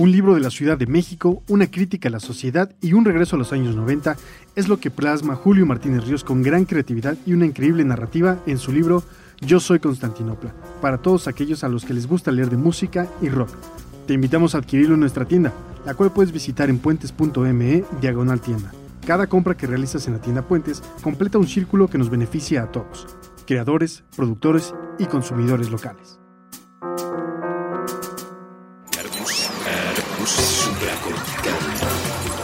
Un libro de la Ciudad de México, una crítica a la sociedad y un regreso a los años 90 es lo que plasma Julio Martínez Ríos con gran creatividad y una increíble narrativa en su libro Yo soy Constantinopla, para todos aquellos a los que les gusta leer de música y rock. Te invitamos a adquirirlo en nuestra tienda, la cual puedes visitar en puentes.me diagonal tienda. Cada compra que realizas en la tienda Puentes completa un círculo que nos beneficia a todos, creadores, productores y consumidores locales.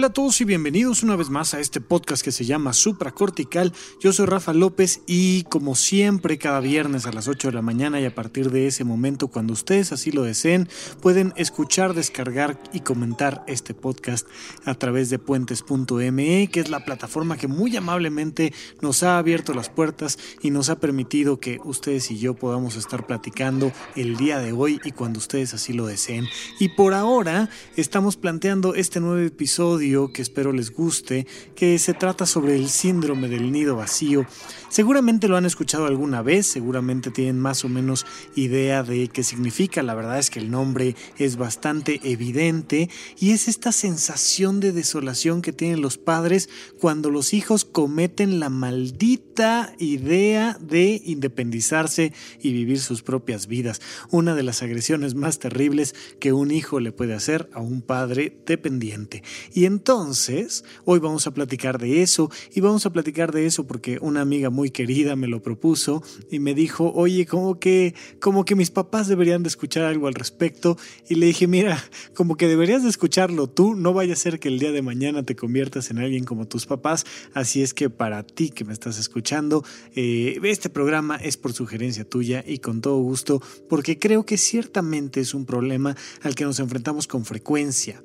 Hola a todos y bienvenidos una vez más a este podcast que se llama Supracortical. Yo soy Rafa López y como siempre cada viernes a las 8 de la mañana y a partir de ese momento cuando ustedes así lo deseen pueden escuchar, descargar y comentar este podcast a través de puentes.me que es la plataforma que muy amablemente nos ha abierto las puertas y nos ha permitido que ustedes y yo podamos estar platicando el día de hoy y cuando ustedes así lo deseen. Y por ahora estamos planteando este nuevo episodio que espero les guste, que se trata sobre el síndrome del nido vacío. Seguramente lo han escuchado alguna vez, seguramente tienen más o menos idea de qué significa, la verdad es que el nombre es bastante evidente y es esta sensación de desolación que tienen los padres cuando los hijos cometen la maldita idea de independizarse y vivir sus propias vidas, una de las agresiones más terribles que un hijo le puede hacer a un padre dependiente. Y entonces, hoy vamos a platicar de eso y vamos a platicar de eso porque una amiga muy querida me lo propuso y me dijo, oye, como que, como que mis papás deberían de escuchar algo al respecto. Y le dije, mira, como que deberías de escucharlo tú, no vaya a ser que el día de mañana te conviertas en alguien como tus papás. Así es que para ti que me estás escuchando, eh, este programa es por sugerencia tuya y con todo gusto, porque creo que ciertamente es un problema al que nos enfrentamos con frecuencia.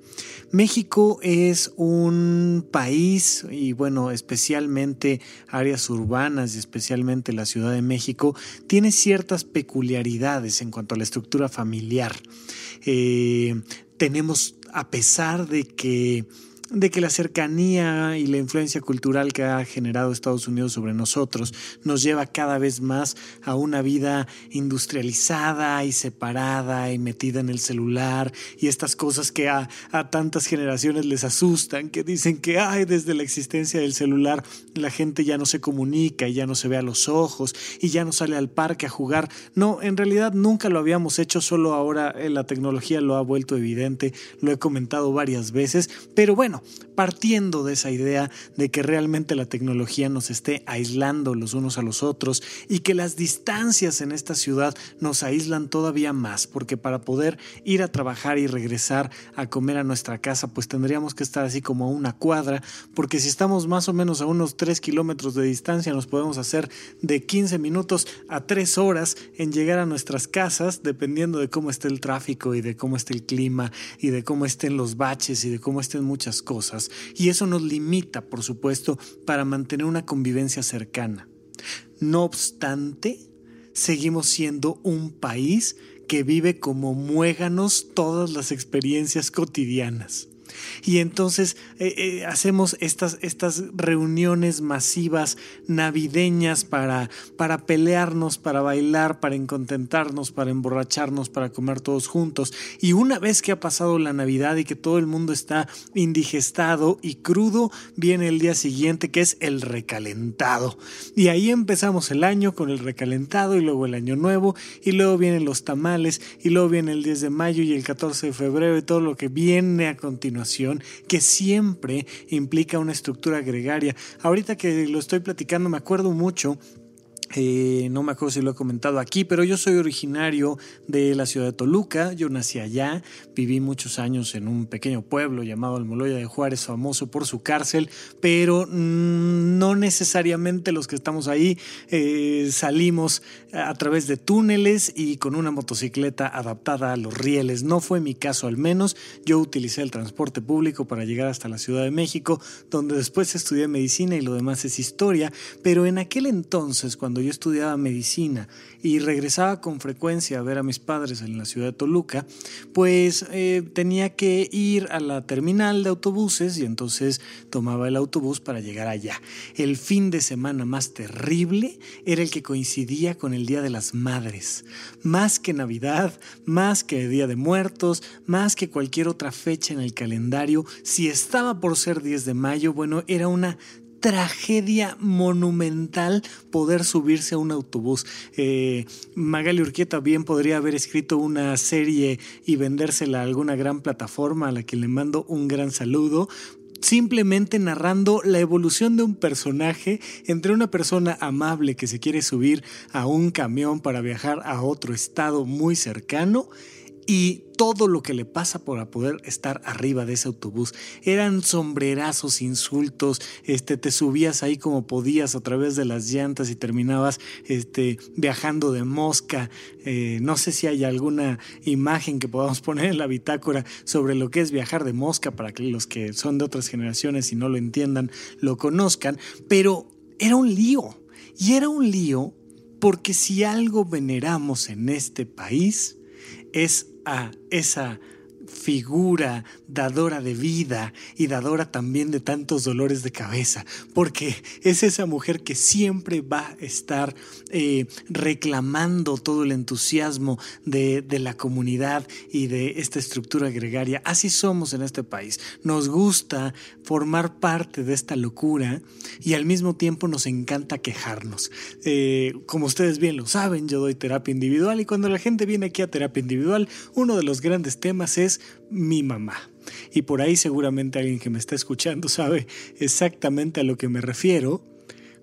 México es un país y bueno, especialmente áreas urbanas y especialmente la Ciudad de México, tiene ciertas peculiaridades en cuanto a la estructura familiar. Eh, tenemos, a pesar de que de que la cercanía y la influencia cultural que ha generado Estados Unidos sobre nosotros nos lleva cada vez más a una vida industrializada y separada y metida en el celular y estas cosas que a, tantas generaciones les asustan, que dicen que ay, desde la existencia del celular la gente ya no se comunica y ya no se ve a los ojos y ya no sale al parque a jugar. No, en realidad nunca lo habíamos hecho, solo ahora eh, la tecnología lo ha vuelto evidente, lo he comentado varias veces, pero bueno, partiendo de esa idea de que realmente la tecnología nos esté aislando los unos a los otros y que las distancias en esta ciudad nos aíslan todavía más, porque para poder ir a trabajar y regresar a comer a nuestra casa, pues tendríamos que estar así como a una cuadra, porque si estamos más o menos a unos 3 kilómetros de distancia, nos podemos hacer de 15 minutos a 3 horas en llegar a nuestras casas, dependiendo de cómo esté el tráfico y de cómo esté el clima y de cómo estén los baches y de cómo estén muchas cosas y eso nos limita, por supuesto, para mantener una convivencia cercana. No obstante, seguimos siendo un país que vive como muéganos todas las experiencias cotidianas. Y entonces eh, eh, hacemos estas, estas reuniones masivas navideñas para, para pelearnos, para bailar, para incontentarnos, para emborracharnos, para comer todos juntos. Y una vez que ha pasado la Navidad y que todo el mundo está indigestado y crudo, viene el día siguiente que es el recalentado. Y ahí empezamos el año con el recalentado y luego el año nuevo y luego vienen los tamales y luego viene el 10 de mayo y el 14 de febrero y todo lo que viene a continuación que siempre implica una estructura gregaria. Ahorita que lo estoy platicando me acuerdo mucho eh, no me acuerdo si lo he comentado aquí, pero yo soy originario de la ciudad de Toluca. Yo nací allá, viví muchos años en un pequeño pueblo llamado Almoloya de Juárez, famoso por su cárcel, pero mm, no necesariamente los que estamos ahí eh, salimos a través de túneles y con una motocicleta adaptada a los rieles. No fue mi caso al menos. Yo utilicé el transporte público para llegar hasta la Ciudad de México, donde después estudié medicina y lo demás es historia, pero en aquel entonces, cuando yo estudiaba medicina y regresaba con frecuencia a ver a mis padres en la ciudad de Toluca, pues eh, tenía que ir a la terminal de autobuses y entonces tomaba el autobús para llegar allá. El fin de semana más terrible era el que coincidía con el Día de las Madres. Más que Navidad, más que Día de Muertos, más que cualquier otra fecha en el calendario, si estaba por ser 10 de mayo, bueno, era una tragedia monumental poder subirse a un autobús. Eh, Magali Urquieta bien podría haber escrito una serie y vendérsela a alguna gran plataforma a la que le mando un gran saludo, simplemente narrando la evolución de un personaje entre una persona amable que se quiere subir a un camión para viajar a otro estado muy cercano y todo lo que le pasa por poder estar arriba de ese autobús. Eran sombrerazos, insultos, este, te subías ahí como podías a través de las llantas y terminabas este, viajando de mosca. Eh, no sé si hay alguna imagen que podamos poner en la bitácora sobre lo que es viajar de mosca para que los que son de otras generaciones y no lo entiendan lo conozcan, pero era un lío. Y era un lío porque si algo veneramos en este país es a esa figura dadora de vida y dadora también de tantos dolores de cabeza, porque es esa mujer que siempre va a estar eh, reclamando todo el entusiasmo de, de la comunidad y de esta estructura gregaria. Así somos en este país. Nos gusta formar parte de esta locura y al mismo tiempo nos encanta quejarnos. Eh, como ustedes bien lo saben, yo doy terapia individual y cuando la gente viene aquí a terapia individual, uno de los grandes temas es mi mamá. Y por ahí seguramente alguien que me está escuchando sabe exactamente a lo que me refiero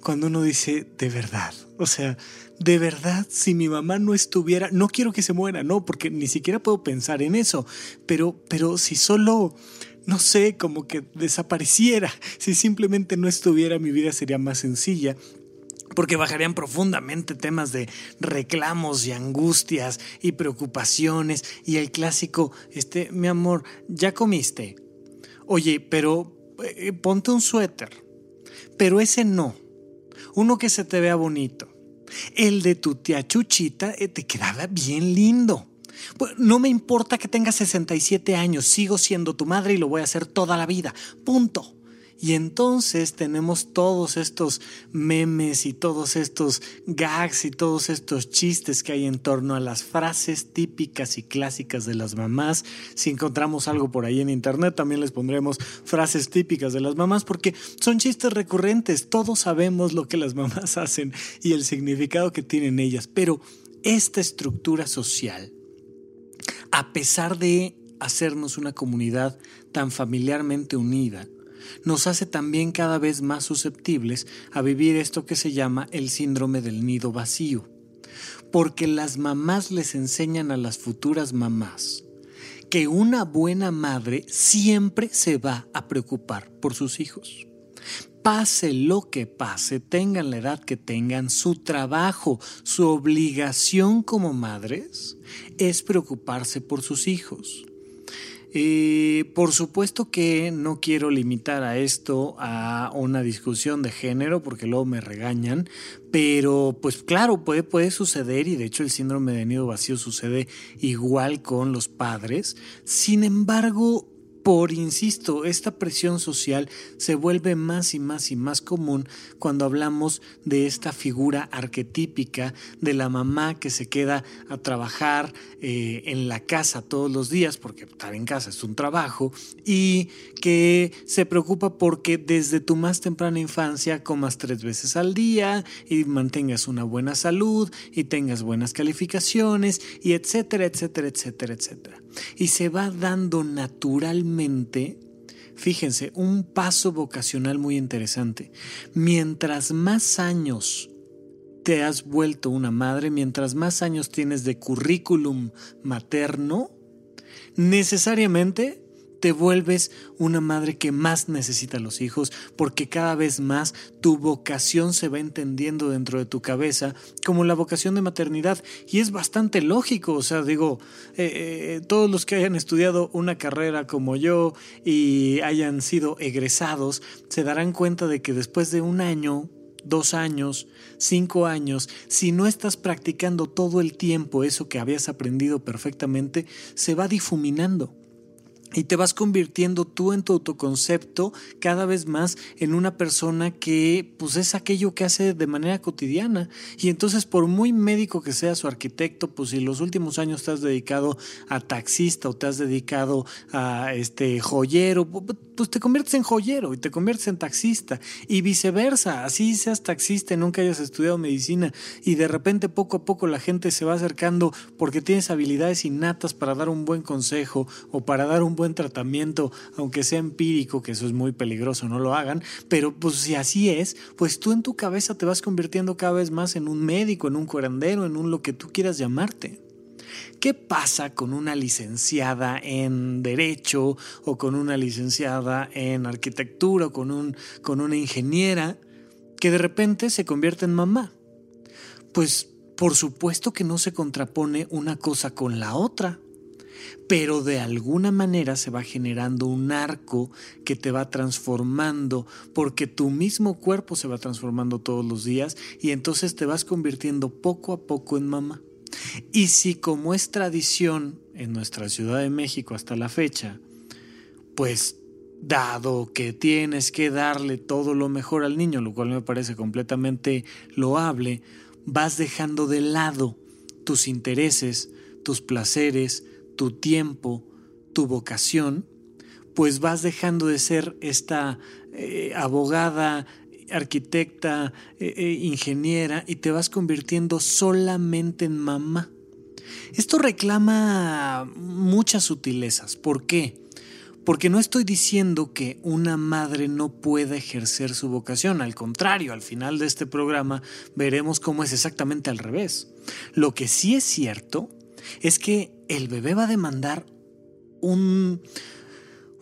cuando uno dice de verdad. O sea, de verdad, si mi mamá no estuviera, no quiero que se muera, no, porque ni siquiera puedo pensar en eso, pero, pero si solo, no sé, como que desapareciera, si simplemente no estuviera, mi vida sería más sencilla porque bajarían profundamente temas de reclamos y angustias y preocupaciones y el clásico, este, mi amor, ¿ya comiste? Oye, pero eh, ponte un suéter, pero ese no, uno que se te vea bonito. El de tu tía Chuchita eh, te quedaba bien lindo. No me importa que tengas 67 años, sigo siendo tu madre y lo voy a hacer toda la vida. Punto. Y entonces tenemos todos estos memes y todos estos gags y todos estos chistes que hay en torno a las frases típicas y clásicas de las mamás. Si encontramos algo por ahí en internet, también les pondremos frases típicas de las mamás porque son chistes recurrentes. Todos sabemos lo que las mamás hacen y el significado que tienen ellas. Pero esta estructura social, a pesar de hacernos una comunidad tan familiarmente unida, nos hace también cada vez más susceptibles a vivir esto que se llama el síndrome del nido vacío, porque las mamás les enseñan a las futuras mamás que una buena madre siempre se va a preocupar por sus hijos. Pase lo que pase, tengan la edad que tengan, su trabajo, su obligación como madres es preocuparse por sus hijos. Por supuesto que no quiero limitar a esto a una discusión de género porque luego me regañan, pero pues claro, puede suceder y de hecho el síndrome de nido vacío sucede igual con los padres. Sin embargo, por, insisto, esta presión social se vuelve más y más y más común cuando hablamos de esta figura arquetípica de la mamá que se queda a trabajar eh, en la casa todos los días, porque estar en casa es un trabajo, y que se preocupa porque desde tu más temprana infancia comas tres veces al día y mantengas una buena salud y tengas buenas calificaciones y etcétera, etcétera, etcétera, etcétera. Y se va dando naturalmente Fíjense, un paso vocacional muy interesante. Mientras más años te has vuelto una madre, mientras más años tienes de currículum materno, necesariamente te vuelves una madre que más necesita a los hijos porque cada vez más tu vocación se va entendiendo dentro de tu cabeza como la vocación de maternidad. Y es bastante lógico, o sea, digo, eh, eh, todos los que hayan estudiado una carrera como yo y hayan sido egresados se darán cuenta de que después de un año dos años, cinco años, si no estás practicando todo el tiempo eso que habías aprendido perfectamente, se va difuminando y te vas convirtiendo tú en tu autoconcepto cada vez más en una persona que pues es aquello que hace de manera cotidiana. Y entonces por muy médico que sea su arquitecto pues si los últimos años te has dedicado a taxista o te has dedicado a este joyero pues te conviertes en joyero y te conviertes en taxista. Y viceversa así seas taxista y nunca hayas estudiado medicina y de repente poco a poco la gente se va acercando porque tienes habilidades innatas para dar un buen consejo o para dar un buen buen tratamiento, aunque sea empírico, que eso es muy peligroso, no lo hagan, pero pues si así es, pues tú en tu cabeza te vas convirtiendo cada vez más en un médico, en un curandero, en un lo que tú quieras llamarte. ¿Qué pasa con una licenciada en Derecho o con una licenciada en Arquitectura o con, un, con una ingeniera que de repente se convierte en mamá? Pues por supuesto que no se contrapone una cosa con la otra pero de alguna manera se va generando un arco que te va transformando, porque tu mismo cuerpo se va transformando todos los días y entonces te vas convirtiendo poco a poco en mamá. Y si como es tradición en nuestra Ciudad de México hasta la fecha, pues dado que tienes que darle todo lo mejor al niño, lo cual me parece completamente loable, vas dejando de lado tus intereses, tus placeres, tu tiempo, tu vocación, pues vas dejando de ser esta eh, abogada, arquitecta, eh, eh, ingeniera y te vas convirtiendo solamente en mamá. Esto reclama muchas sutilezas. ¿Por qué? Porque no estoy diciendo que una madre no pueda ejercer su vocación, al contrario, al final de este programa veremos cómo es exactamente al revés. Lo que sí es cierto es que el bebé va a demandar un,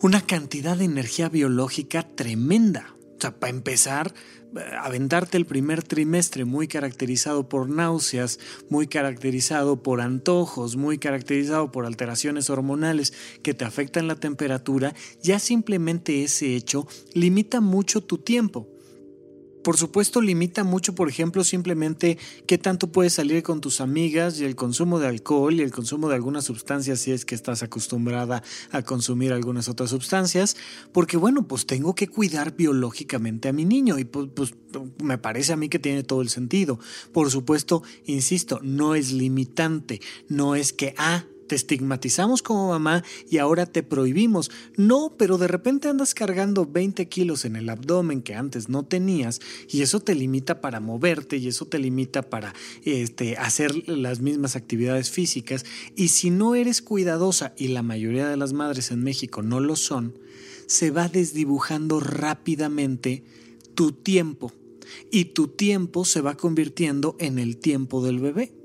una cantidad de energía biológica tremenda. O sea, para empezar, aventarte el primer trimestre muy caracterizado por náuseas, muy caracterizado por antojos, muy caracterizado por alteraciones hormonales que te afectan la temperatura, ya simplemente ese hecho limita mucho tu tiempo. Por supuesto, limita mucho, por ejemplo, simplemente qué tanto puedes salir con tus amigas y el consumo de alcohol y el consumo de algunas sustancias si es que estás acostumbrada a consumir algunas otras sustancias, porque bueno, pues tengo que cuidar biológicamente a mi niño y pues, pues me parece a mí que tiene todo el sentido. Por supuesto, insisto, no es limitante, no es que, ah, te estigmatizamos como mamá y ahora te prohibimos. No, pero de repente andas cargando 20 kilos en el abdomen que antes no tenías y eso te limita para moverte y eso te limita para este, hacer las mismas actividades físicas. Y si no eres cuidadosa, y la mayoría de las madres en México no lo son, se va desdibujando rápidamente tu tiempo y tu tiempo se va convirtiendo en el tiempo del bebé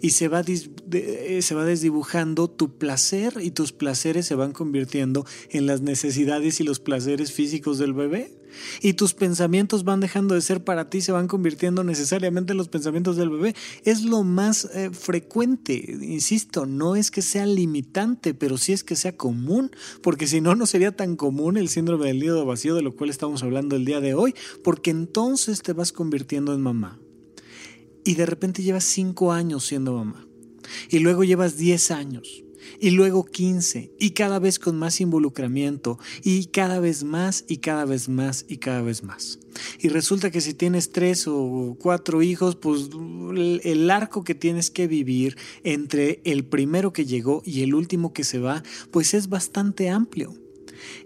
y se va, eh, se va desdibujando tu placer y tus placeres se van convirtiendo en las necesidades y los placeres físicos del bebé. Y tus pensamientos van dejando de ser para ti, se van convirtiendo necesariamente en los pensamientos del bebé. Es lo más eh, frecuente, insisto, no es que sea limitante, pero sí es que sea común, porque si no, no sería tan común el síndrome del nido vacío de lo cual estamos hablando el día de hoy, porque entonces te vas convirtiendo en mamá y de repente llevas cinco años siendo mamá. Y luego llevas 10 años. Y luego 15. Y cada vez con más involucramiento. Y cada vez más y cada vez más y cada vez más. Y resulta que si tienes tres o cuatro hijos, pues el arco que tienes que vivir entre el primero que llegó y el último que se va, pues es bastante amplio.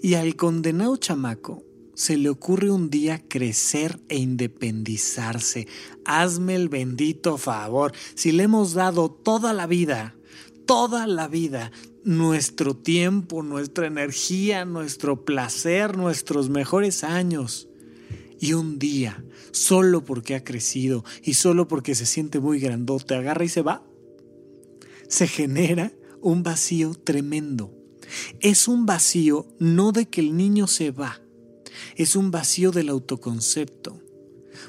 Y al condenado chamaco se le ocurre un día crecer e independizarse. Hazme el bendito favor. Si le hemos dado toda la vida, toda la vida, nuestro tiempo, nuestra energía, nuestro placer, nuestros mejores años. Y un día, solo porque ha crecido y solo porque se siente muy grandote, agarra y se va, se genera un vacío tremendo. Es un vacío no de que el niño se va, es un vacío del autoconcepto.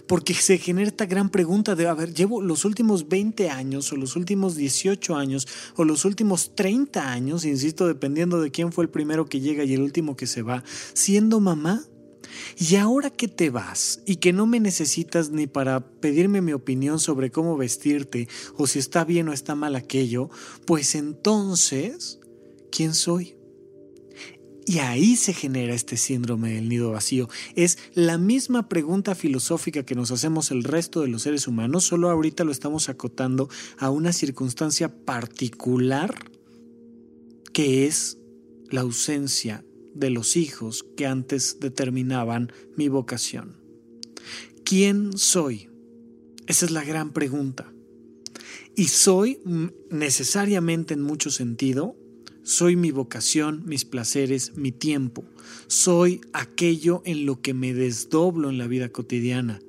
Porque se genera esta gran pregunta de, a ver, llevo los últimos 20 años o los últimos 18 años o los últimos 30 años, insisto, dependiendo de quién fue el primero que llega y el último que se va, siendo mamá Y ahora que te vas y que no me necesitas ni para pedirme mi opinión sobre cómo vestirte o si está bien o está mal aquello, pues entonces, ¿quién soy? Y ahí se genera este síndrome del nido vacío. Es la misma pregunta filosófica que nos hacemos el resto de los seres humanos, solo ahorita lo estamos acotando a una circunstancia particular que es la ausencia de los hijos que antes determinaban mi vocación. ¿Quién soy? Esa es la gran pregunta. Y soy necesariamente en mucho sentido, soy mi vocación, mis placeres, mi tiempo. Soy aquello en lo que me desdoblo en la vida cotidiana.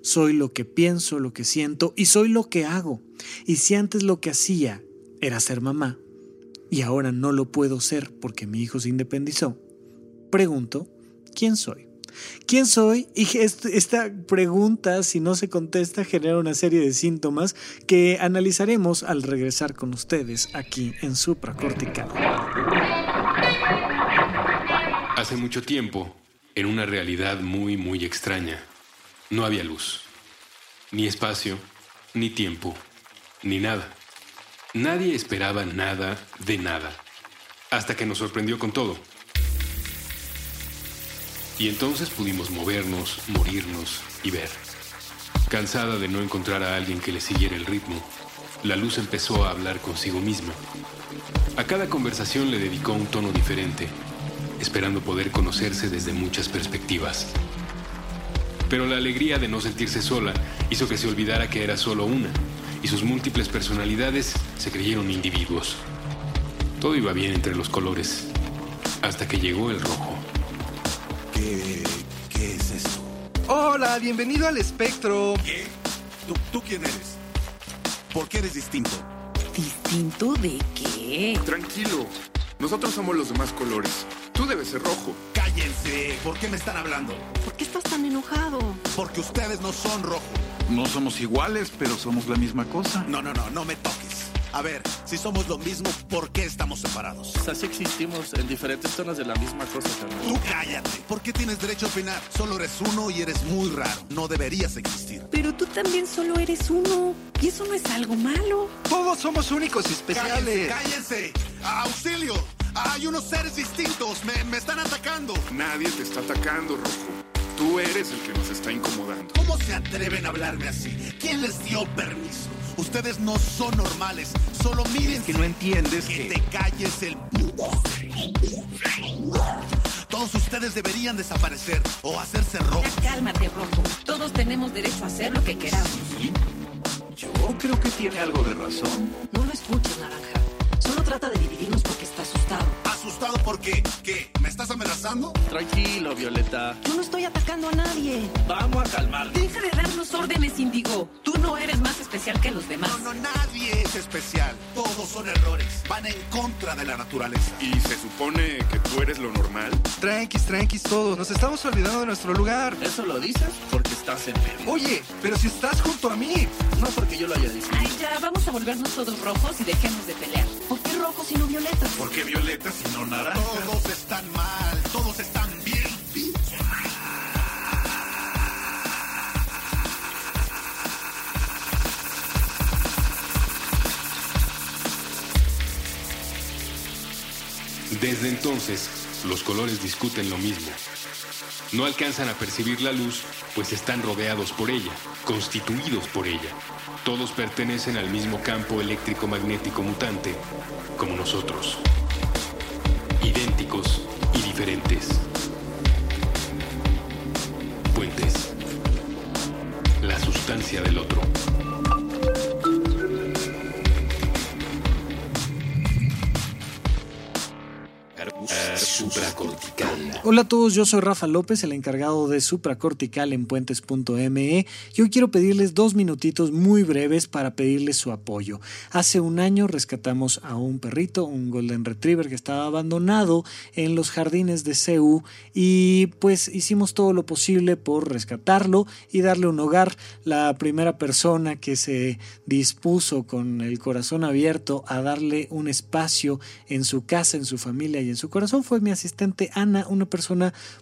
Soy lo que pienso, lo que siento y soy lo que hago. Y si antes lo que hacía era ser mamá y ahora no lo puedo ser porque mi hijo se independizó, pregunto, ¿quién soy? ¿Quién soy? Y esta pregunta, si no se contesta, genera una serie de síntomas que analizaremos al regresar con ustedes aquí en Supracortical. Hace mucho tiempo, en una realidad muy, muy extraña, no había luz, ni espacio, ni tiempo, ni nada. Nadie esperaba nada de nada, hasta que nos sorprendió con todo. Y entonces pudimos movernos, morirnos y ver. Cansada de no encontrar a alguien que le siguiera el ritmo, la luz empezó a hablar consigo misma. A cada conversación le dedicó un tono diferente, esperando poder conocerse desde muchas perspectivas. Pero la alegría de no sentirse sola hizo que se olvidara que era solo una, y sus múltiples personalidades se creyeron individuos. Todo iba bien entre los colores, hasta que llegó el rojo. ¿Qué, es eso? Hola, bienvenido al espectro. ¿Qué? ¿Tú, ¿Tú quién eres? ¿Por qué eres distinto? ¿Distinto de qué? Tranquilo. Nosotros somos los demás colores. Tú debes ser rojo. ¡Cállense! ¿Por qué me están hablando? ¿Por qué estás tan enojado? Porque ustedes no son rojo. No somos iguales, pero somos la misma cosa. No, no, no, no me toques. A ver, si somos lo mismo, ¿por qué estamos separados? Así existimos en diferentes zonas de la misma cosa, carnal. Tú cállate. ¿Por qué tienes derecho a opinar? Solo eres uno y eres muy raro. No deberías existir. Pero tú también solo eres uno. Y eso no es algo malo. Todos somos únicos y especiales. ¡Cállense! ¡Auxilio! Hay unos seres distintos. Me, me están atacando. Nadie te está atacando, Rojo. Tú eres el que nos está incomodando. ¿Cómo se atreven a hablarme así? ¿Quién les dio permiso? Ustedes no son normales. Solo miren. que no entiendes que, que... te calles el. Todos ustedes deberían desaparecer o hacerse rojo. Ya cálmate, Rojo. Todos tenemos derecho a hacer lo que queramos. Yo creo que tiene algo de razón. No lo escuches, Naranja. Solo trata de dividirnos porque asustado. ¿Asustado porque qué? ¿Me estás amenazando? Tranquilo, Violeta. Yo no estoy atacando a nadie. Vamos a calmar. Deja de darnos órdenes, Indigo. Tú no eres más especial que los demás. No, no, nadie es especial. Todos son errores. Van en contra de la naturaleza. ¿Y se supone que tú eres lo normal? Tranquis, tranquis todos. Nos estamos olvidando de nuestro lugar. Eso lo dices porque estás enfermo. Oye, pero si estás junto a mí. No porque yo lo haya dicho. Ay, ya, vamos a volvernos todos rojos y dejemos de pelear. ¿Por qué rojos y no violetas? ¿Por qué violetas y no naranjas? Todos están mal. Todos están bien. Desde entonces, los colores discuten lo mismo. No alcanzan a percibir la luz, pues están rodeados por ella, constituidos por ella. Todos pertenecen al mismo campo eléctrico-magnético mutante, como nosotros. Idénticos y diferentes. Puentes. La sustancia del otro. Hola a todos, yo soy Rafa López, el encargado de Supracortical en puentes.me. Yo quiero pedirles dos minutitos muy breves para pedirles su apoyo. Hace un año rescatamos a un perrito, un Golden Retriever que estaba abandonado en los jardines de CEU y pues hicimos todo lo posible por rescatarlo y darle un hogar. La primera persona que se dispuso con el corazón abierto a darle un espacio en su casa, en su familia y en su corazón fue mi asistente Ana, una persona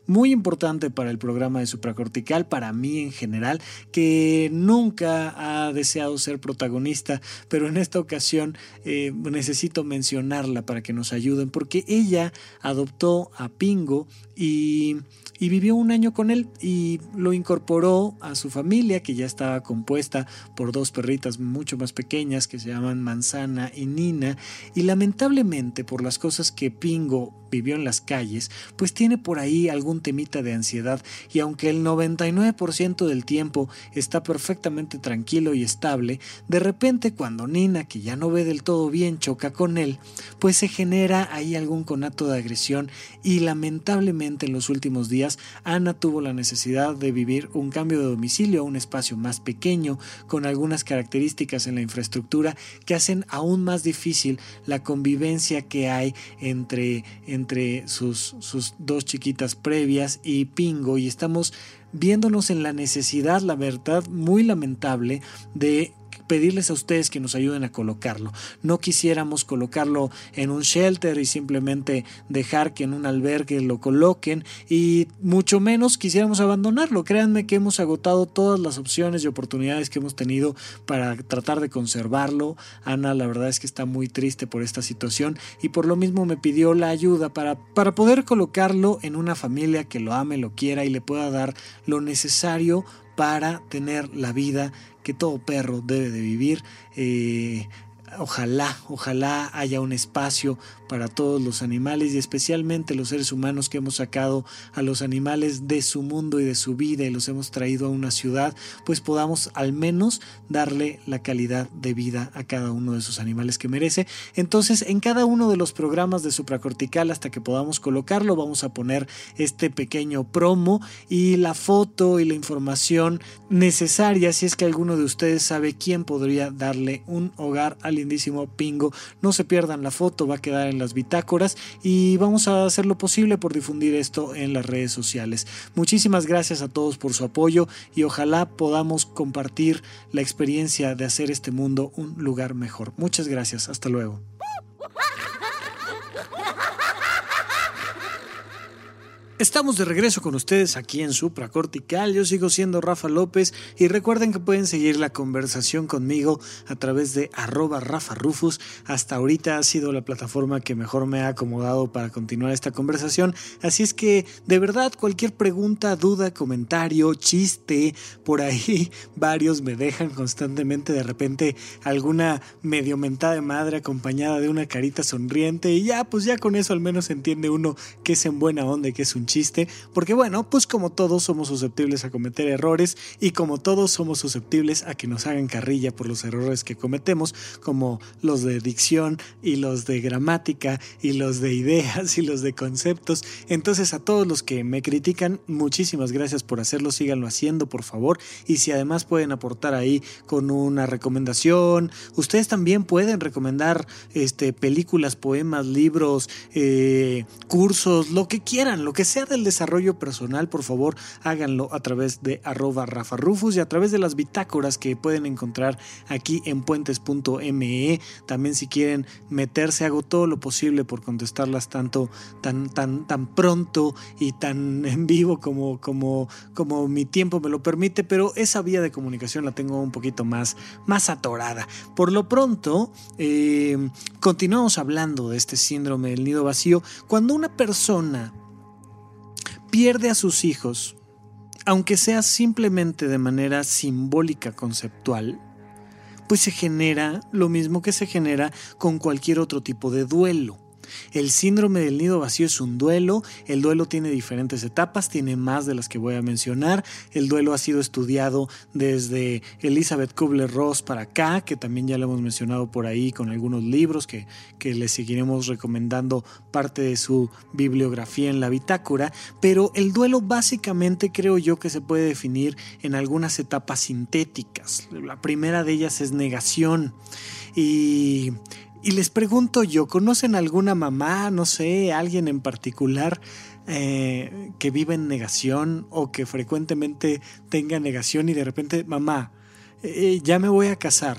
muy importante para el programa de supracortical, para mí en general, que nunca ha deseado ser protagonista, pero en esta ocasión eh, necesito mencionarla para que nos ayuden, porque ella adoptó a Pingo y y vivió un año con él y lo incorporó a su familia que ya estaba compuesta por dos perritas mucho más pequeñas que se llaman Manzana y Nina. Y lamentablemente por las cosas que Pingo vivió en las calles pues tiene por ahí algún temita de ansiedad. Y aunque el 99% del tiempo está perfectamente tranquilo y estable de repente cuando Nina que ya no ve del todo bien choca con él pues se genera ahí algún conato de agresión. Y lamentablemente en los últimos días Ana tuvo la necesidad de vivir un cambio de domicilio a un espacio más pequeño, con algunas características en la infraestructura que hacen aún más difícil la convivencia que hay entre, entre sus, sus dos chiquitas previas y Pingo. Y estamos viéndonos en la necesidad, la verdad, muy lamentable de pedirles a ustedes que nos ayuden a colocarlo. No quisiéramos colocarlo en un shelter y simplemente dejar que en un albergue lo coloquen y mucho menos quisiéramos abandonarlo. Créanme que hemos agotado todas las opciones y oportunidades que hemos tenido para tratar de conservarlo. Ana la verdad es que está muy triste por esta situación y por lo mismo me pidió la ayuda para, para poder colocarlo en una familia que lo ame, lo quiera y le pueda dar lo necesario para tener la vida que todo perro debe de vivir. Eh, ojalá, ojalá haya un espacio para todos los animales y especialmente los seres humanos que hemos sacado a los animales de su mundo y de su vida y los hemos traído a una ciudad, pues podamos al menos darle la calidad de vida a cada uno de esos animales que merece. Entonces, en cada uno de los programas de supracortical, hasta que podamos colocarlo, vamos a poner este pequeño promo y la foto y la información necesaria si es que alguno de ustedes sabe quién podría darle un hogar al lindísimo Pingo. No se pierdan la foto, va a quedar en las bitácoras y vamos a hacer lo posible por difundir esto en las redes sociales. Muchísimas gracias a todos por su apoyo y ojalá podamos compartir la experiencia de hacer este mundo un lugar mejor. Muchas gracias, hasta luego. Estamos de regreso con ustedes aquí en Supracortical. Yo sigo siendo Rafa López y recuerden que pueden seguir la conversación conmigo a través de arroba Rafa Rufus. Hasta ahorita ha sido la plataforma que mejor me ha acomodado para continuar esta conversación. Así es que de verdad cualquier pregunta, duda, comentario, chiste, por ahí varios me dejan constantemente de repente alguna medio mentada de madre acompañada de una carita sonriente y ya pues ya con eso al menos entiende uno que es en buena onda y que es un chiste, porque bueno, pues como todos somos susceptibles a cometer errores y como todos somos susceptibles a que nos hagan carrilla por los errores que cometemos, como los de dicción y los de gramática y los de ideas y los de conceptos. Entonces a todos los que me critican, muchísimas gracias por hacerlo, síganlo haciendo por favor y si además pueden aportar ahí con una recomendación, ustedes también pueden recomendar este, películas, poemas, libros, eh, cursos, lo que quieran, lo que sea sea del desarrollo personal, por favor, háganlo a través de arroba Rafa Rufus y a través de las bitácoras que pueden encontrar aquí en puentes.me. También si quieren meterse, hago todo lo posible por contestarlas tanto, tan, tan, tan pronto y tan en vivo como, como, como mi tiempo me lo permite, pero esa vía de comunicación la tengo un poquito más, más atorada. Por lo pronto, eh, continuamos hablando de este síndrome del nido vacío. Cuando una persona pierde a sus hijos, aunque sea simplemente de manera simbólica conceptual, pues se genera lo mismo que se genera con cualquier otro tipo de duelo. El síndrome del nido vacío es un duelo, el duelo tiene diferentes etapas, tiene más de las que voy a mencionar, el duelo ha sido estudiado desde Elizabeth Kubler-Ross para acá, que también ya lo hemos mencionado por ahí con algunos libros que, que seguiremos recomendando parte de su bibliografía en la bitácora, pero el duelo básicamente creo yo que se puede definir en algunas etapas sintéticas. La primera de ellas es negación. Y y les pregunto yo, ¿conocen alguna mamá, no sé, alguien en particular eh, que vive en negación o que frecuentemente tenga negación y de repente, mamá, eh, ya me voy a casar?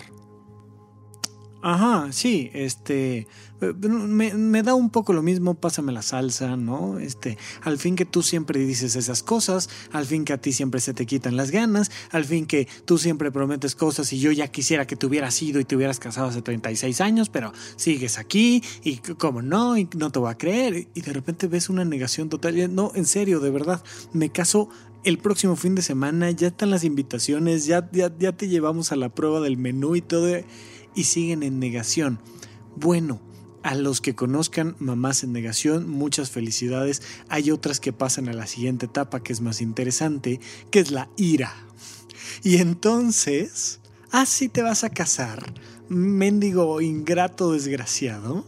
Ajá, sí, este, eh, me, me, da un poco lo mismo, pásame la salsa, ¿no? Este, al fin que tú siempre dices esas cosas, al fin que a ti siempre se te quitan las ganas, al fin que tú siempre prometes cosas y yo ya quisiera que te hubieras ido y te hubieras casado hace 36 años, pero sigues aquí y como no, y no te voy a creer, y de repente ves una negación total, no, en serio, de verdad, me caso el próximo fin de semana, ya están las invitaciones, ya, ya, ya te llevamos a la prueba del menú y todo, y siguen en negación. Bueno, a los que conozcan mamás en negación, muchas felicidades. Hay otras que pasan a la siguiente etapa que es más interesante, que es la ira. Y entonces, así te vas a casar, mendigo ingrato desgraciado.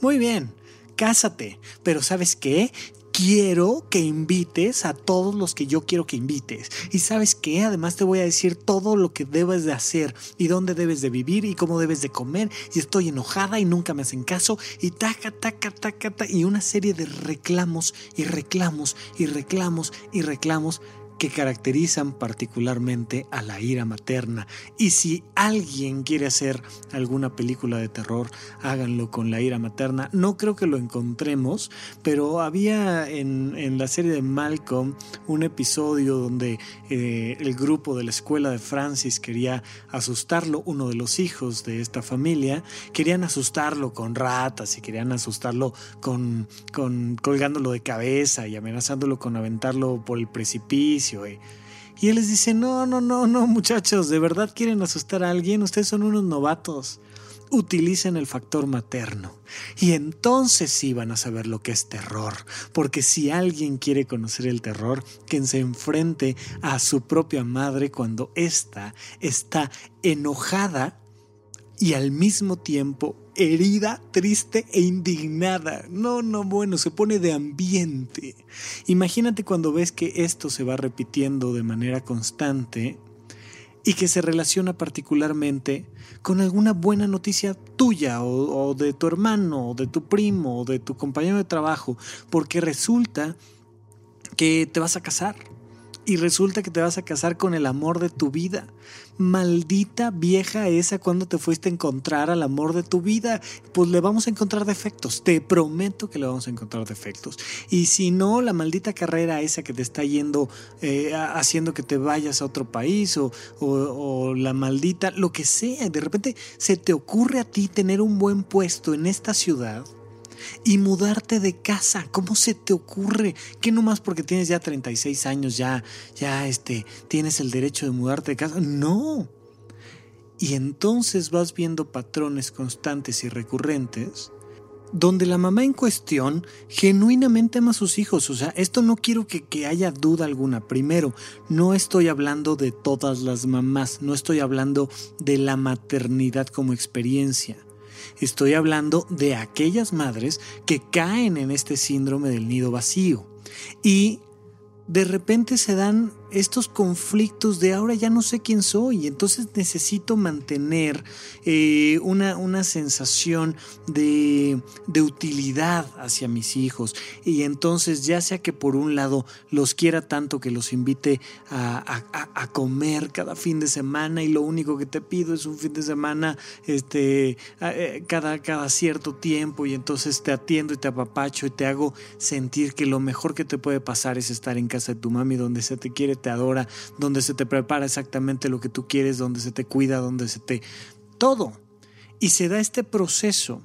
Muy bien, cásate, pero ¿sabes qué? Quiero que invites a todos los que yo quiero que invites. Y sabes que además te voy a decir todo lo que debes de hacer y dónde debes de vivir y cómo debes de comer. Y estoy enojada y nunca me hacen caso y taca, taca, taca, taca. Y una serie de reclamos y reclamos y reclamos y reclamos que caracterizan particularmente a la ira materna. Y si alguien quiere hacer alguna película de terror, háganlo con la ira materna. No creo que lo encontremos, pero había en, la serie de Malcolm un episodio donde eh, el grupo de la escuela de Francis quería asustarlo, uno de los hijos de esta familia, querían asustarlo con ratas y querían asustarlo con, con colgándolo de cabeza y amenazándolo con aventarlo por el precipicio y él les dice, no, no, no, no, muchachos, ¿de verdad quieren asustar a alguien? Ustedes son unos novatos. Utilicen el factor materno. Y entonces sí van a saber lo que es terror. Porque si alguien quiere conocer el terror, que se enfrente a su propia madre cuando ésta está enojada y al mismo tiempo herida, triste e indignada. No, no, bueno, se pone de ambiente. Imagínate cuando ves que esto se va repitiendo de manera constante y que se relaciona particularmente con alguna buena noticia tuya o, de tu hermano o de tu primo o de tu compañero de trabajo, porque resulta que te vas a casar y resulta que te vas a casar con el amor de tu vida. Maldita vieja esa cuando te fuiste a encontrar al amor de tu vida. Pues le vamos a encontrar defectos. Te prometo que le vamos a encontrar defectos. Y si no, la maldita carrera esa que te está yendo, eh, haciendo que te vayas a otro país o, o la maldita, lo que sea. De repente se te ocurre a ti tener un buen puesto en esta ciudad y mudarte de casa. ¿Cómo se te ocurre? Que no más porque tienes ya 36 años, ya, ya este, tienes el derecho de mudarte de casa. No. Y entonces vas viendo patrones constantes y recurrentes donde la mamá en cuestión genuinamente ama a sus hijos. O sea, esto no quiero que, que, haya duda alguna. Primero, no estoy hablando de todas las mamás, no estoy hablando de la maternidad como experiencia. Estoy hablando de aquellas madres que caen en este síndrome del nido vacío. Y de repente se dan estos conflictos de ahora ya no sé quién soy, entonces necesito mantener eh, una, una, sensación de, de, utilidad hacia mis hijos. Y entonces ya sea que por un lado los quiera tanto que los invite a, a, comer cada fin de semana y lo único que te pido es un fin de semana este, eh, cada, cada cierto tiempo y entonces te atiendo y te apapacho y te hago sentir que lo mejor que te puede pasar es estar en casa de tu mami donde se te quiere te adora, donde se te prepara exactamente lo que tú quieres, donde se te cuida, donde se te... todo. Y se da este proceso,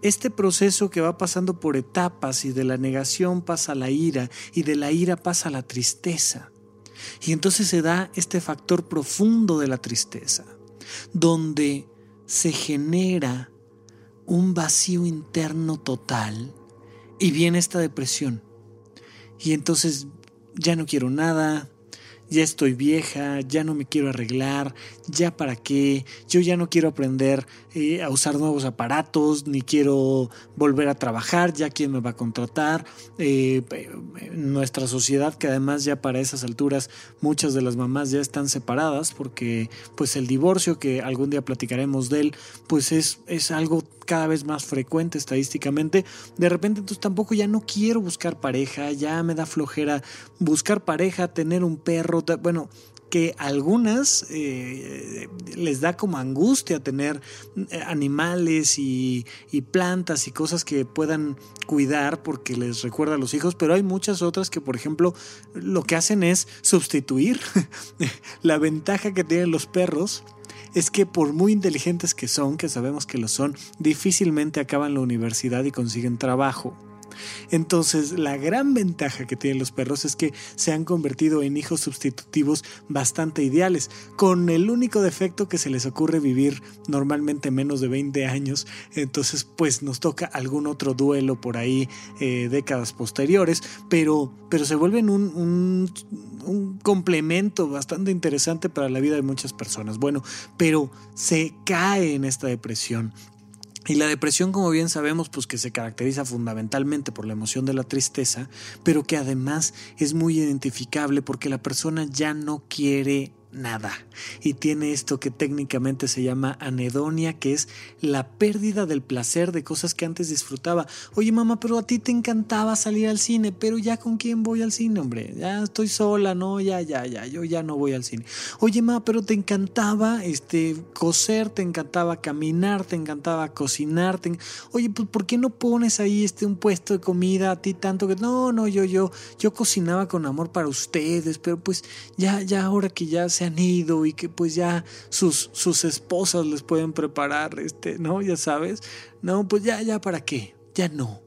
este proceso que va pasando por etapas y de la negación pasa la ira y de la ira pasa la tristeza. Y entonces se da este factor profundo de la tristeza, donde se genera un vacío interno total y viene esta depresión. Y entonces ya no quiero nada, ya estoy vieja, ya no me quiero arreglar, ya para qué, yo ya no quiero aprender eh, a usar nuevos aparatos, ni quiero volver a trabajar, ya quién me va a contratar. Eh, nuestra sociedad, que además ya para esas alturas muchas de las mamás ya están separadas, porque pues el divorcio, que algún día platicaremos de él, pues es, es algo cada vez más frecuente estadísticamente. De repente entonces tampoco ya no quiero buscar pareja, ya me da flojera buscar pareja, tener un perro, bueno, que algunas eh, les da como angustia tener eh, animales y, y, plantas y cosas que puedan cuidar porque les recuerda a los hijos, pero hay muchas otras que, por ejemplo, lo que hacen es sustituir la ventaja que tienen los perros es que por muy inteligentes que son, que sabemos que lo son, difícilmente acaban la universidad y consiguen trabajo. Entonces, la gran ventaja que tienen los perros es que se han convertido en hijos sustitutivos bastante ideales, con el único defecto que se les ocurre vivir normalmente menos de 20 años. Entonces, pues nos toca algún otro duelo por ahí eh, décadas posteriores, pero, pero se vuelven un, complemento bastante interesante para la vida de muchas personas. Bueno, pero se cae en esta depresión y la depresión, como bien sabemos, pues que se caracteriza fundamentalmente por la emoción de la tristeza, pero que además es muy identificable porque la persona ya no quiere nada. Y tiene esto que técnicamente se llama anedonia, que es la pérdida del placer de cosas que antes disfrutaba. Oye mamá, pero a ti te encantaba salir al cine, pero ya con quién voy al cine, hombre, ya estoy sola, no, ya, ya, ya, yo ya no voy al cine. Oye mamá, pero te encantaba este coser, te encantaba caminar, te encantaba cocinar. Oye, pues ¿por qué no pones ahí este un puesto de comida a ti tanto que no, no, yo, yo, yo cocinaba con amor para ustedes, pero pues ya, ya ahora que ya se han ido y que pues ya sus, sus esposas les pueden preparar, este, ¿no? Ya sabes, no, pues ya, ya, ¿para qué? Ya no.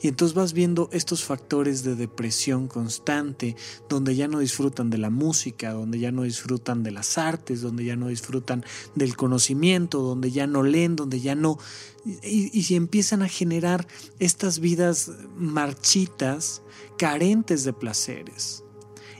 Y entonces vas viendo estos factores de depresión constante, donde ya no disfrutan de la música, donde ya no disfrutan de las artes, donde ya no disfrutan del conocimiento, donde ya no leen, donde ya no... Y, y empiezan a generar estas vidas marchitas, carentes de placeres.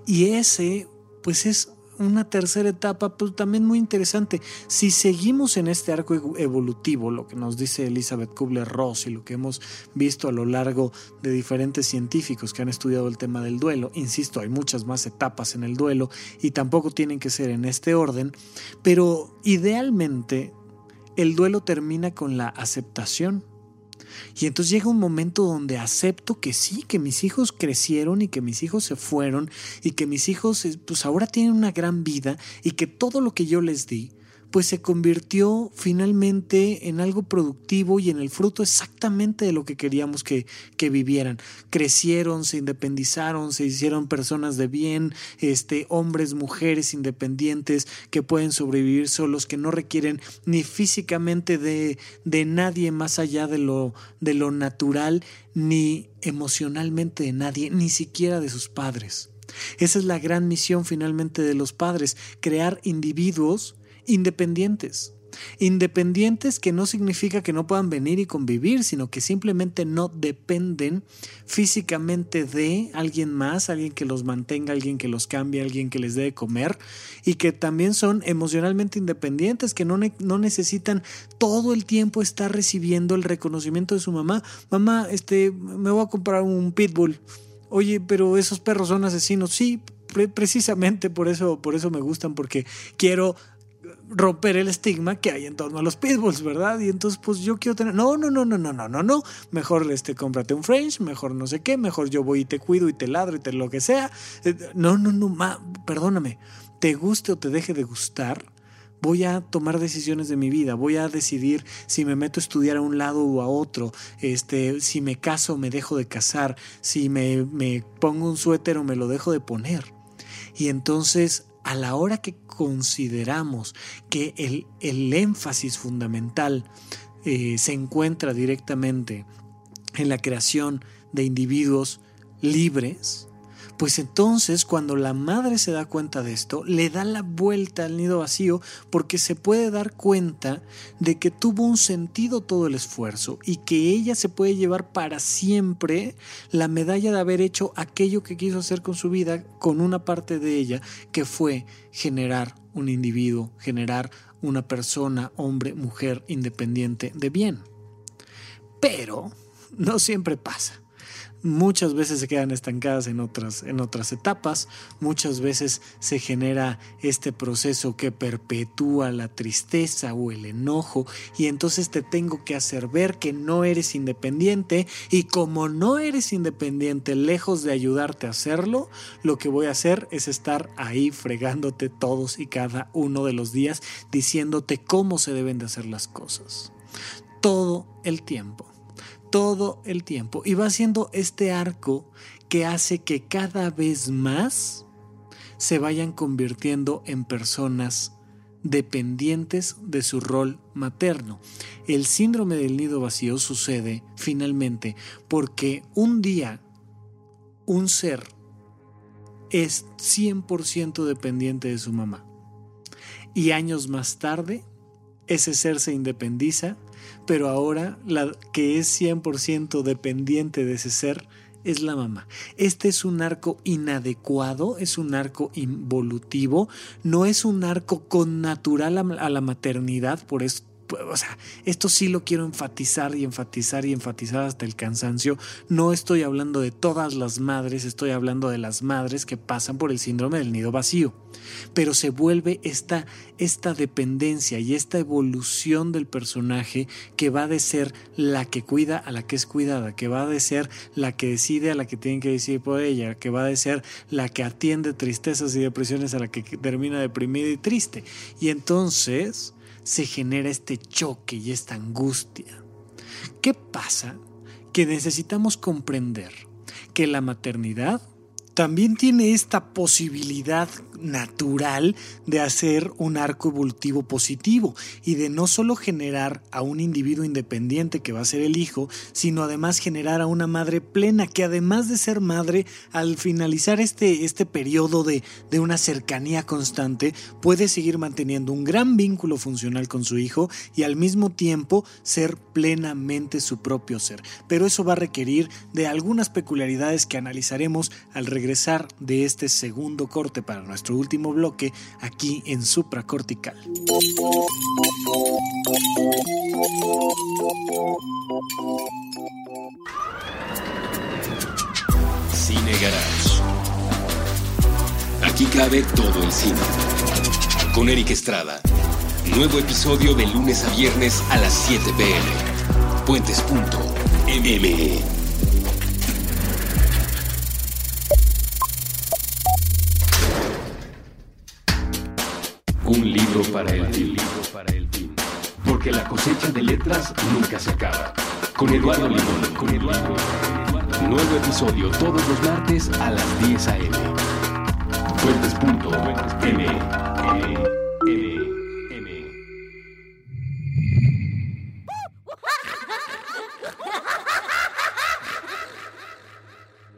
Y ese, pues es una tercera etapa, pues también muy interesante. Si seguimos en este arco evolutivo, lo que nos dice Elizabeth Kubler-Ross y lo que hemos visto a lo largo de diferentes científicos que han estudiado el tema del duelo, insisto, hay muchas más etapas en el duelo y tampoco tienen que ser en este orden, pero idealmente el duelo termina con la aceptación y entonces llega un momento donde acepto que sí, que mis hijos crecieron y que mis hijos se fueron y que mis hijos pues ahora tienen una gran vida y que todo lo que yo les di pues se convirtió finalmente en algo productivo y en el fruto exactamente de lo que queríamos que, que vivieran. Crecieron, se independizaron, se hicieron personas de bien, este, hombres, mujeres independientes que pueden sobrevivir solos, que no requieren ni físicamente de, de nadie más allá de lo, de lo natural, ni emocionalmente de nadie, ni siquiera de sus padres. Esa es la gran misión finalmente de los padres, crear individuos independientes. Independientes que no significa que no puedan venir y convivir, sino que simplemente no dependen físicamente de alguien más, alguien que los mantenga, alguien que los cambie, alguien que les dé de comer, y que también son emocionalmente independientes, que no, no necesitan todo el tiempo estar recibiendo el reconocimiento de su mamá. Mamá, este, me voy a comprar un pitbull. Oye, pero esos perros son asesinos. Sí, precisamente por eso, por eso me gustan, porque quiero romper el estigma que hay en torno a los pitbulls, ¿verdad? Y entonces, pues yo quiero tener, no, no, no, no, no, no, no, no, mejor este, cómprate un French, mejor no sé qué, mejor yo voy y te cuido y te ladro y te lo que sea. Eh, no, no, no, ma, perdóname, te guste o te deje de gustar, voy a tomar decisiones de mi vida, voy a decidir si me meto a estudiar a un lado o a otro, este, si me caso o me dejo de casar, si me, me pongo un suéter o me lo dejo de poner. Y entonces a la hora que consideramos que el, el énfasis fundamental eh, se encuentra directamente en la creación de individuos libres, pues entonces cuando la madre se da cuenta de esto, le da la vuelta al nido vacío porque se puede dar cuenta de que tuvo un sentido todo el esfuerzo y que ella se puede llevar para siempre la medalla de haber hecho aquello que quiso hacer con su vida con una parte de ella que fue generar un individuo, generar una persona, hombre, mujer independiente de bien. Pero no siempre pasa. Muchas veces se quedan estancadas en otras, en otras etapas, muchas veces se genera este proceso que perpetúa la tristeza o el enojo. Y entonces te tengo que hacer ver que no eres independiente. Y como no eres independiente, lejos de ayudarte a hacerlo, lo que voy a hacer es estar ahí fregándote todos y cada uno de los días diciéndote cómo se deben de hacer las cosas. Todo el tiempo todo el tiempo. Y va siendo este arco que hace que cada vez más se vayan convirtiendo en personas dependientes de su rol materno. El síndrome del nido vacío sucede finalmente porque un día un ser es 100% dependiente de su mamá y años más tarde ese ser se independiza pero ahora la que es 100% dependiente de ese ser es la mamá. Este es un arco inadecuado, es un arco involutivo, no es un arco con natural a la maternidad, por eso o sea, esto sí lo quiero enfatizar y enfatizar y enfatizar hasta el cansancio. No estoy hablando de todas las madres, estoy hablando de las madres que pasan por el síndrome del nido vacío. Pero se vuelve esta, esta dependencia y esta evolución del personaje que va de ser la que cuida a la que es cuidada, que va de ser la que decide a la que tienen que decidir por ella, que va de ser la que atiende tristezas y depresiones a la que termina deprimida y triste. Y entonces se genera este choque y esta angustia. ¿Qué pasa? Que necesitamos comprender que la maternidad también tiene esta posibilidad natural de hacer un arco evolutivo positivo y de no solo generar a un individuo independiente que va a ser el hijo, sino además generar a una madre plena que además de ser madre, al finalizar este, este periodo de, de una cercanía constante, puede seguir manteniendo un gran vínculo funcional con su hijo y al mismo tiempo ser plenamente su propio ser. Pero eso va a requerir de algunas peculiaridades que analizaremos al regresar de este segundo corte para nuestro último bloque aquí en supracortical. Cine Garage. Aquí cabe todo el cine. Con Eric Estrada. Nuevo episodio de lunes a viernes a las 7 pm. Puentes.me. Un libro para el el Porque la cosecha de letras nunca se acaba. Con Eduardo Limón, con Eduardo. Nuevo episodio todos los martes a las 10 a.m. Fuentes.m.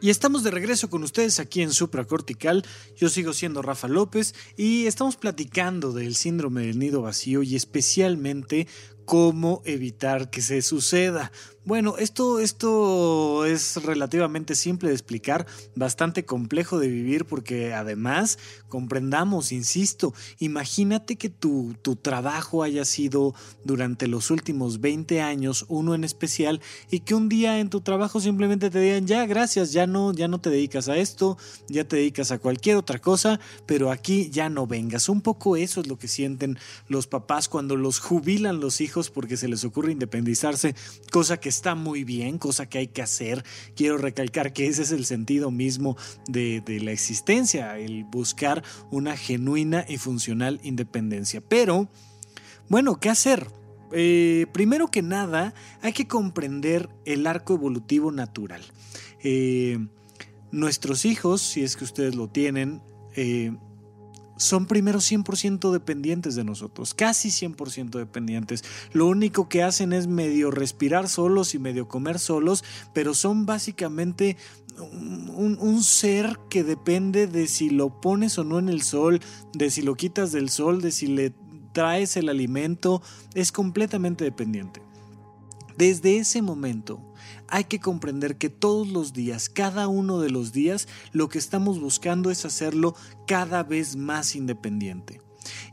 Y estamos de regreso con ustedes aquí en Supracortical. Yo sigo siendo Rafa López y estamos platicando del síndrome del nido vacío y especialmente cómo evitar que se suceda. Bueno, esto, esto es relativamente simple de explicar, bastante complejo de vivir porque además comprendamos, insisto, imagínate que tu, tu trabajo haya sido durante los últimos 20 años, uno en especial, y que un día en tu trabajo simplemente te digan, ya, gracias, ya no, ya no te dedicas a esto, ya te dedicas a cualquier otra cosa, pero aquí ya no vengas. Un poco eso es lo que sienten los papás cuando los jubilan los hijos porque se les ocurre independizarse, cosa que está muy bien, cosa que hay que hacer. Quiero recalcar que ese es el sentido mismo de, la existencia, el buscar una genuina y funcional independencia. Pero, bueno, ¿qué hacer? Eh, primero que nada, hay que comprender el arco evolutivo natural. Eh, nuestros hijos, si es que ustedes lo tienen, eh, son primero 100% dependientes de nosotros, casi 100% dependientes. Lo único que hacen es medio respirar solos y medio comer solos, pero son básicamente un, un, ser que depende de si lo pones o no en el sol, de si lo quitas del sol, de si le traes el alimento, es completamente dependiente. Desde ese momento, hay que comprender que todos los días, cada uno de los días, lo que estamos buscando es hacerlo cada vez más independiente.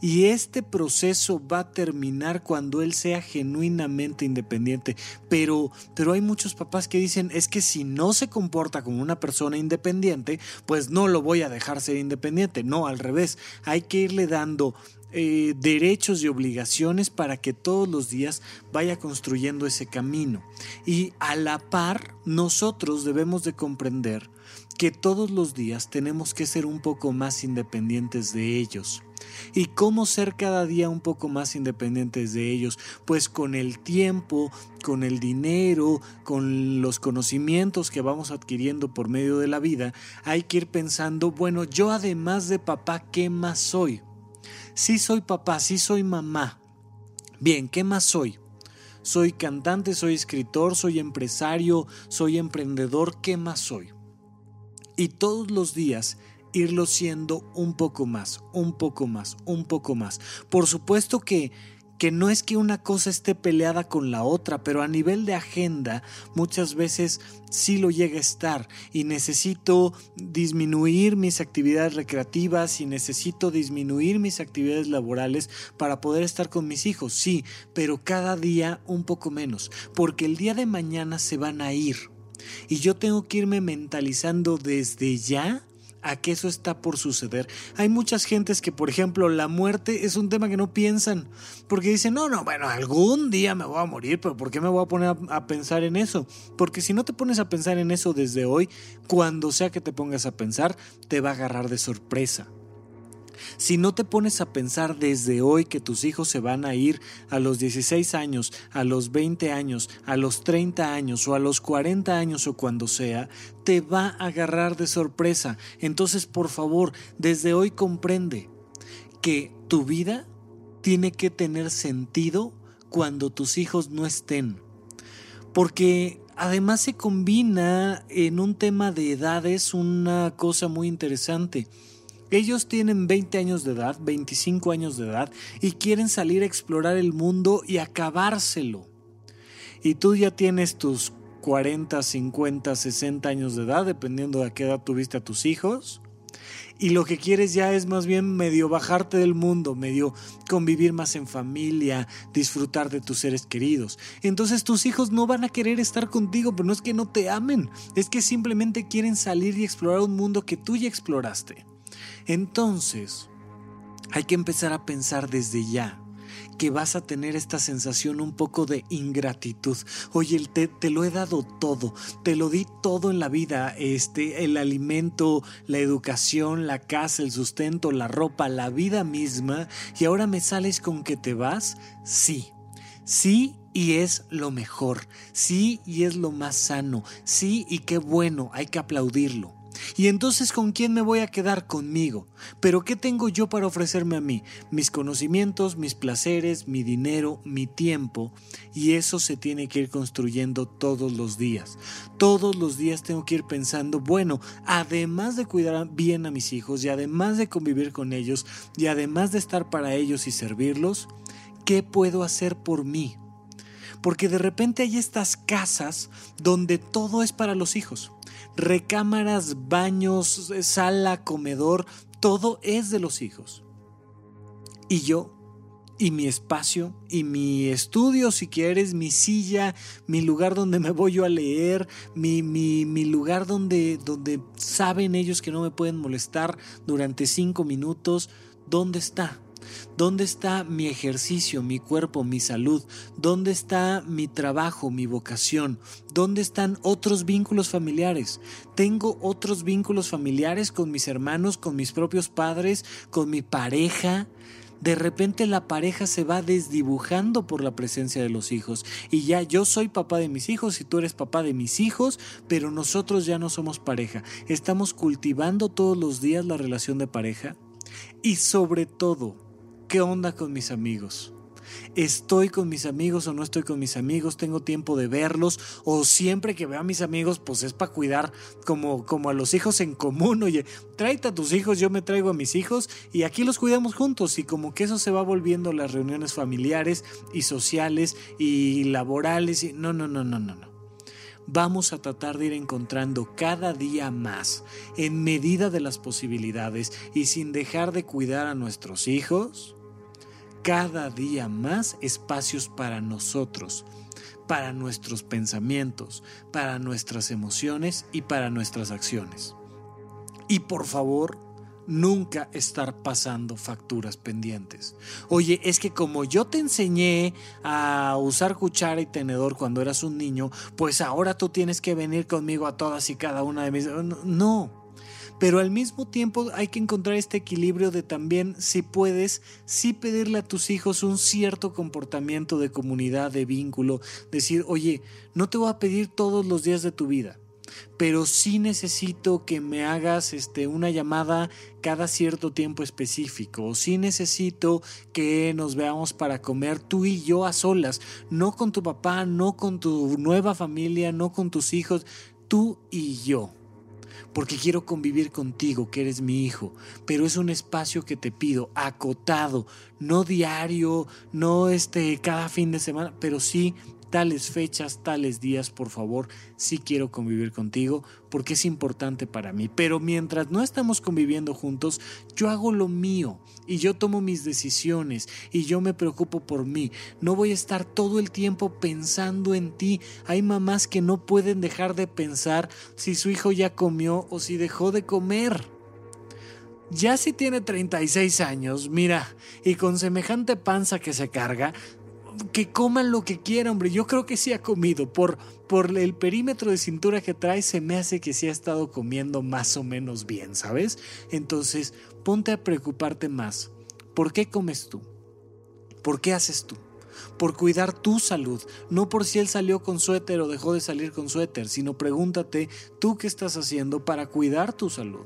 Y este proceso va a terminar cuando él sea genuinamente independiente. Pero, pero hay muchos papás que dicen, es que si no se comporta como una persona independiente, pues no lo voy a dejar ser independiente. No, al revés, hay que irle dando eh, derechos y obligaciones para que todos los días vaya construyendo ese camino. Y a la par, nosotros debemos de comprender que todos los días tenemos que ser un poco más independientes de ellos. ¿Y cómo ser cada día un poco más independientes de ellos? Pues con el tiempo, con el dinero, con los conocimientos que vamos adquiriendo por medio de la vida, hay que ir pensando, bueno, yo además de papá, ¿qué más soy? Sí soy papá, sí soy mamá. Bien, ¿qué más soy? Soy cantante, soy escritor, soy empresario, soy emprendedor, ¿qué más soy? Y todos los días irlo siendo un poco más, un poco más, un poco más. Por supuesto que que no es que una cosa esté peleada con la otra, pero a nivel de agenda muchas veces sí lo llega a estar. Y necesito disminuir mis actividades recreativas y necesito disminuir mis actividades laborales para poder estar con mis hijos, sí, pero cada día un poco menos, porque el día de mañana se van a ir. Y yo tengo que irme mentalizando desde ya a que eso está por suceder. Hay muchas gentes que, por ejemplo, la muerte es un tema que no piensan, porque dicen, no, no, bueno, algún día me voy a morir, pero ¿por qué me voy a poner a, a, pensar en eso? Porque si no te pones a pensar en eso desde hoy, cuando sea que te pongas a pensar, te va a agarrar de sorpresa. Si no te pones a pensar desde hoy que tus hijos se van a ir a los 16 años, a los 20 años, a los 30 años o a los 40 años o cuando sea, te va a agarrar de sorpresa. Entonces, por favor, desde hoy comprende que tu vida tiene que tener sentido cuando tus hijos no estén. Porque además se combina en un tema de edades una cosa muy interesante. Ellos tienen 20 años de edad, 25 años de edad y quieren salir a explorar el mundo y acabárselo. Y tú ya tienes tus 40, 50, 60 años de edad, dependiendo de qué edad tuviste a tus hijos. Y lo que quieres ya es más bien medio bajarte del mundo, medio convivir más en familia, disfrutar de tus seres queridos. Entonces tus hijos no van a querer estar contigo, pero no es que no te amen, es que simplemente quieren salir y explorar un mundo que tú ya exploraste. Entonces, hay que empezar a pensar desde ya que vas a tener esta sensación un poco de ingratitud. Oye, te, te, lo he dado todo, te lo di todo en la vida, este, el alimento, la educación, la casa, el sustento, la ropa, la vida misma, y ahora me sales con que te vas. Sí, sí y es lo mejor, sí y es lo más sano, sí y qué bueno, hay que aplaudirlo. Y entonces, ¿con quién me voy a quedar? Conmigo. Pero ¿qué tengo yo para ofrecerme a mí? Mis conocimientos, mis placeres, mi dinero, mi tiempo. Y eso se tiene que ir construyendo todos los días. Todos los días tengo que ir pensando, bueno, además de cuidar bien a mis hijos y además de convivir con ellos y además de estar para ellos y servirlos, ¿qué puedo hacer por mí? Porque de repente hay estas casas donde todo es para los hijos recámaras, baños, sala, comedor, todo es de los hijos. Y yo, y mi espacio, y mi estudio, si quieres, mi silla, mi lugar donde me voy yo a leer, mi, mi, mi lugar donde, donde saben ellos que no me pueden molestar durante cinco minutos, ¿dónde está? ¿Dónde está mi ejercicio, mi cuerpo, mi salud? ¿Dónde está mi trabajo, mi vocación? ¿Dónde están otros vínculos familiares? ¿Tengo otros vínculos familiares con mis hermanos, con mis propios padres, con mi pareja? de repente la pareja se va desdibujando por la presencia de los hijos. Y ya yo soy papá de mis hijos y tú eres papá de mis hijos, pero nosotros ya no somos pareja. Estamos cultivando todos los días la relación de pareja. Y sobre todo, ¿Qué onda con mis amigos? ¿Estoy con mis amigos o no estoy con mis amigos? ¿Tengo tiempo de verlos? ¿O siempre que veo a mis amigos, pues es para cuidar como, como a los hijos en común? Oye, tráete a tus hijos, yo me traigo a mis hijos y aquí los cuidamos juntos. Y como que eso se va volviendo las reuniones familiares y sociales y laborales. No, no, no, no, no, no. vamos a tratar de ir encontrando cada día más, en medida de las posibilidades y sin dejar de cuidar a nuestros hijos, cada día más espacios para nosotros, para nuestros pensamientos, para nuestras emociones y para nuestras acciones. Y por favor, nunca estar pasando facturas pendientes. Oye, es que como yo te enseñé a usar cuchara y tenedor cuando eras un niño, pues ahora tú tienes que venir conmigo a todas y cada una de mis... No. Pero al mismo tiempo hay que encontrar este equilibrio de también, si puedes, sí pedirle a tus hijos un cierto comportamiento de comunidad, de vínculo, decir, oye, no te voy a pedir todos los días de tu vida, pero sí necesito que me hagas este, una llamada cada cierto tiempo específico, o sí necesito que nos veamos para comer tú y yo a solas, no con tu papá, no con tu nueva familia, no con tus hijos, tú y yo. Porque quiero convivir contigo, que eres mi hijo, pero es un espacio que te pido, acotado, no diario, no este cada fin de semana, pero sí tales fechas, tales días, por favor, sí quiero convivir contigo porque es importante para mí. Pero mientras no estamos conviviendo juntos, yo hago lo mío y yo tomo mis decisiones y yo me preocupo por mí. No voy a estar todo el tiempo pensando en ti. Hay mamás que no pueden dejar de pensar si su hijo ya comió o si dejó de comer. Ya si tiene 36 años, mira, y con semejante panza que se carga, que coman lo que quiera, hombre. Yo creo que sí ha comido. Por, por el perímetro de cintura que trae, se me hace que sí ha estado comiendo más o menos bien, ¿sabes? Entonces, ponte a preocuparte más. ¿Por qué comes tú? ¿Por qué haces tú? Por cuidar tu salud, no por si él salió con suéter o dejó de salir con suéter, sino pregúntate tú qué estás haciendo para cuidar tu salud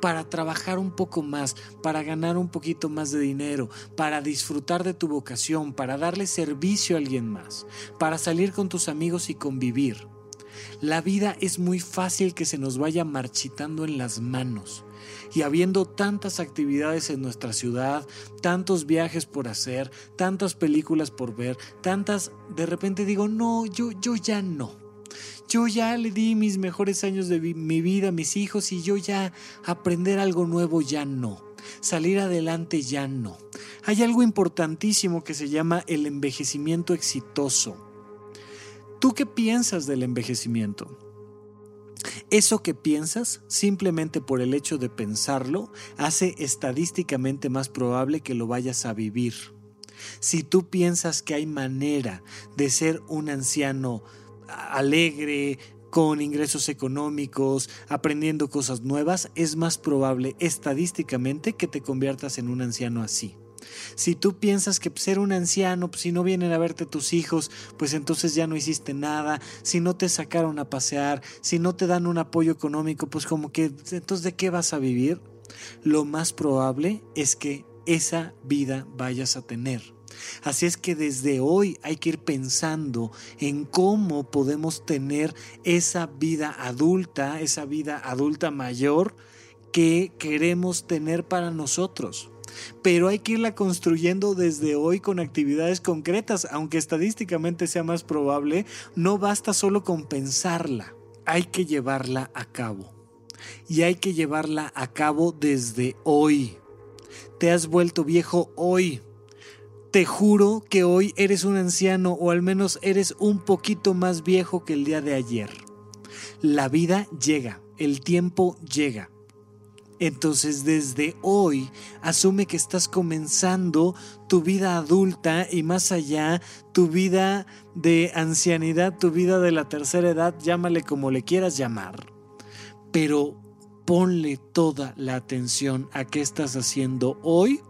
para trabajar un poco más, para ganar un poquito más de dinero, para disfrutar de tu vocación, para darle servicio a alguien más, para salir con tus amigos y convivir. La vida es muy fácil que se nos vaya marchitando en las manos. Y habiendo tantas actividades en nuestra ciudad, tantos viajes por hacer, tantas películas por ver, tantas, de repente digo, no, yo, yo ya no. Yo ya le di mis mejores años de mi vida a mis hijos y yo ya aprender algo nuevo ya no. Salir adelante ya no. Hay algo importantísimo que se llama el envejecimiento exitoso. ¿Tú qué piensas del envejecimiento? Eso que piensas, simplemente por el hecho de pensarlo, hace estadísticamente más probable que lo vayas a vivir. Si tú piensas que hay manera de ser un anciano alegre, con ingresos económicos, aprendiendo cosas nuevas, es más probable estadísticamente que te conviertas en un anciano así. Si tú piensas que ser un anciano, pues, si no vienen a verte tus hijos, pues entonces ya no hiciste nada, si no te sacaron a pasear, si no te dan un apoyo económico, pues como que entonces ¿de qué vas a vivir? Lo más probable es que esa vida vayas a tener. Así es que desde hoy hay que ir pensando en cómo podemos tener esa vida adulta, esa vida adulta mayor que queremos tener para nosotros. Pero hay que irla construyendo desde hoy con actividades concretas, aunque estadísticamente sea más probable, no basta solo con pensarla, hay que llevarla a cabo. Y hay que llevarla a cabo desde hoy. Te has vuelto viejo hoy, te juro que hoy eres un anciano o al menos eres un poquito más viejo que el día de ayer. La vida llega, el tiempo llega. Entonces desde hoy asume que estás comenzando tu vida adulta y más allá, tu vida de ancianidad, tu vida de la tercera edad, llámale como le quieras llamar. Pero ponle toda la atención a qué estás haciendo hoy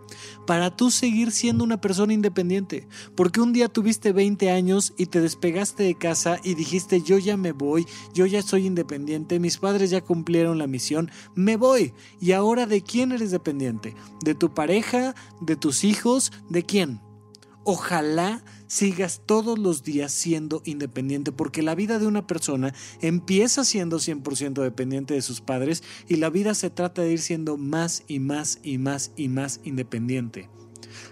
para tú seguir siendo una persona independiente. Porque un día tuviste 20 años y te despegaste de casa y dijiste yo ya me voy, yo ya soy independiente, mis padres ya cumplieron la misión, me voy. ¿Y ahora de quién eres dependiente? ¿De tu pareja? ¿De tus hijos? ¿De quién? Ojalá sigas todos los días siendo independiente, porque la vida de una persona empieza siendo 100% dependiente de sus padres y la vida se trata de ir siendo más y más y más y más independiente.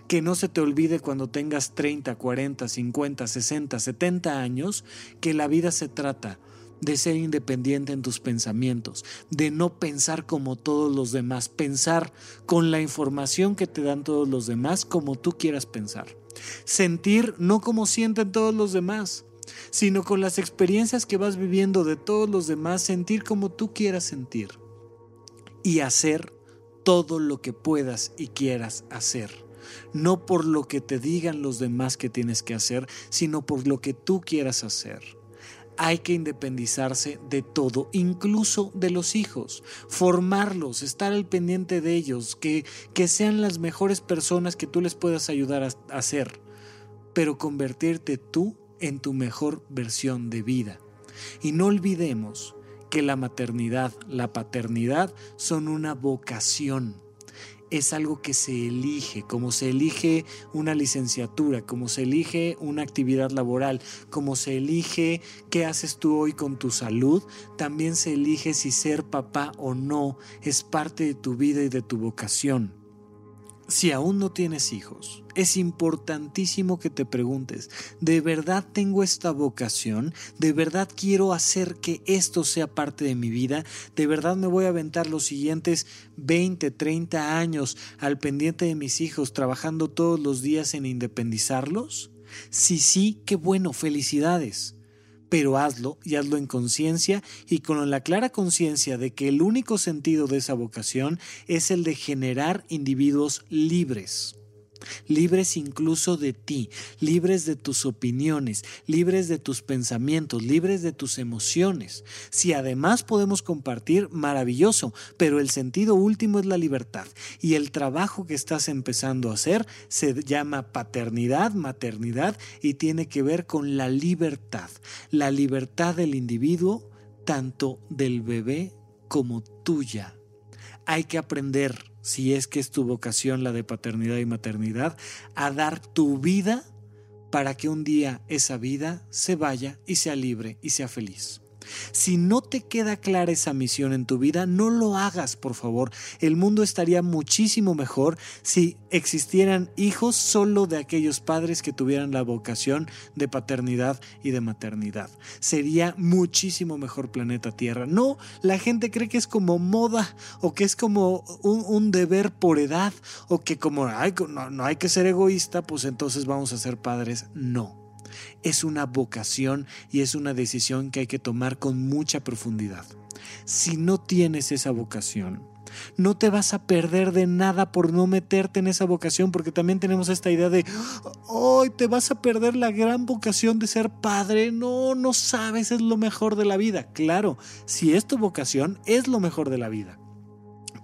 Que no se te olvide cuando tengas 30, 40, 50, 60, 70 años que la vida se trata de ser independiente en tus pensamientos, de no pensar como todos los demás, pensar con la información que te dan todos los demás como tú quieras pensar. Sentir no como sienten todos los demás, sino con las experiencias que vas viviendo de todos los demás, sentir como tú quieras sentir. Y hacer todo lo que puedas y quieras hacer. No por lo que te digan los demás que tienes que hacer, sino por lo que tú quieras hacer hay que independizarse de todo, incluso de los hijos, formarlos, estar al pendiente de ellos, que, que sean las mejores personas que tú les puedas ayudar a, a ser, pero convertirte tú en tu mejor versión de vida. Y no olvidemos que la maternidad, la paternidad son una vocación es algo que se elige, como se elige una licenciatura, como se elige una actividad laboral, como se elige qué haces tú hoy con tu salud, también se elige si ser papá o no es parte de tu vida y de tu vocación. Si aún no tienes hijos, es importantísimo que te preguntes, ¿de verdad tengo esta vocación? ¿De verdad quiero hacer que esto sea parte de mi vida? ¿De verdad me voy a aventar los siguientes 20, 30 años al pendiente de mis hijos, trabajando todos los días en independizarlos? Si sí, qué bueno, felicidades pero hazlo y hazlo en conciencia y con la clara conciencia de que el único sentido de esa vocación es el de generar individuos libres libres incluso de ti, libres de tus opiniones, libres de tus pensamientos, libres de tus emociones. Si además podemos compartir, maravilloso, pero el sentido último es la libertad y el trabajo que estás empezando a hacer se llama paternidad, maternidad y tiene que ver con la libertad, la libertad del individuo, tanto del bebé como tuya. Hay que aprender si es que es tu vocación la de paternidad y maternidad, a dar tu vida para que un día esa vida se vaya y sea libre y sea feliz. Si no te queda clara esa misión en tu vida, no lo hagas, por favor. El mundo estaría muchísimo mejor si existieran hijos solo de aquellos padres que tuvieran la vocación de paternidad y de maternidad. Sería muchísimo mejor planeta Tierra. No, la gente cree que es como moda o que es como un, deber por edad o que como no, no hay que ser egoísta, pues entonces vamos a ser padres. No es una vocación y es una decisión que hay que tomar con mucha profundidad. Si no tienes esa vocación, no te vas a perder de nada por no meterte en esa vocación, porque también tenemos esta idea de, hoy te vas a perder la gran vocación de ser padre. No, no sabes, es lo mejor de la vida. Claro, si es tu vocación, es lo mejor de la vida.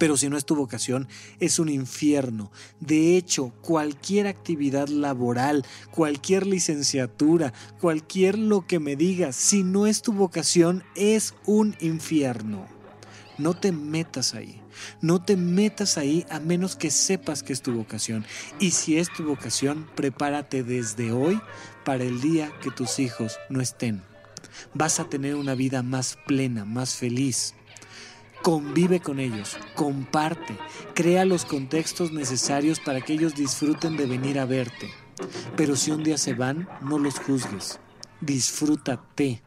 Pero si no es tu vocación, es un infierno. De hecho, cualquier actividad laboral, cualquier licenciatura, cualquier lo que me digas, si no es tu vocación, es un infierno. No te metas ahí. No te metas ahí a menos que sepas que es tu vocación. Y si es tu vocación, prepárate desde hoy para el día que tus hijos no estén. Vas a tener una vida más plena, más feliz, Convive con ellos, comparte, crea los contextos necesarios para que ellos disfruten de venir a verte. Pero si un día se van, no los juzgues. Disfrútate.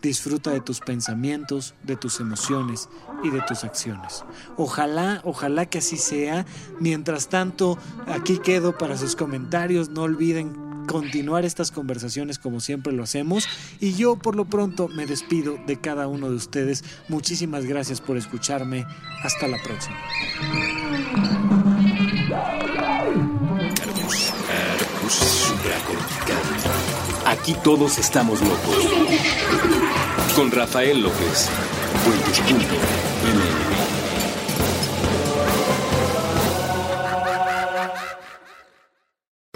Disfruta de tus pensamientos, de tus emociones y de tus acciones. Ojalá, ojalá que así sea. Mientras tanto, aquí quedo para sus comentarios. No olviden continuar estas conversaciones como siempre lo hacemos. Y yo por lo pronto me despido de cada uno de ustedes. Muchísimas gracias por escucharme. Hasta la próxima. Aquí todos estamos locos. Con Rafael López.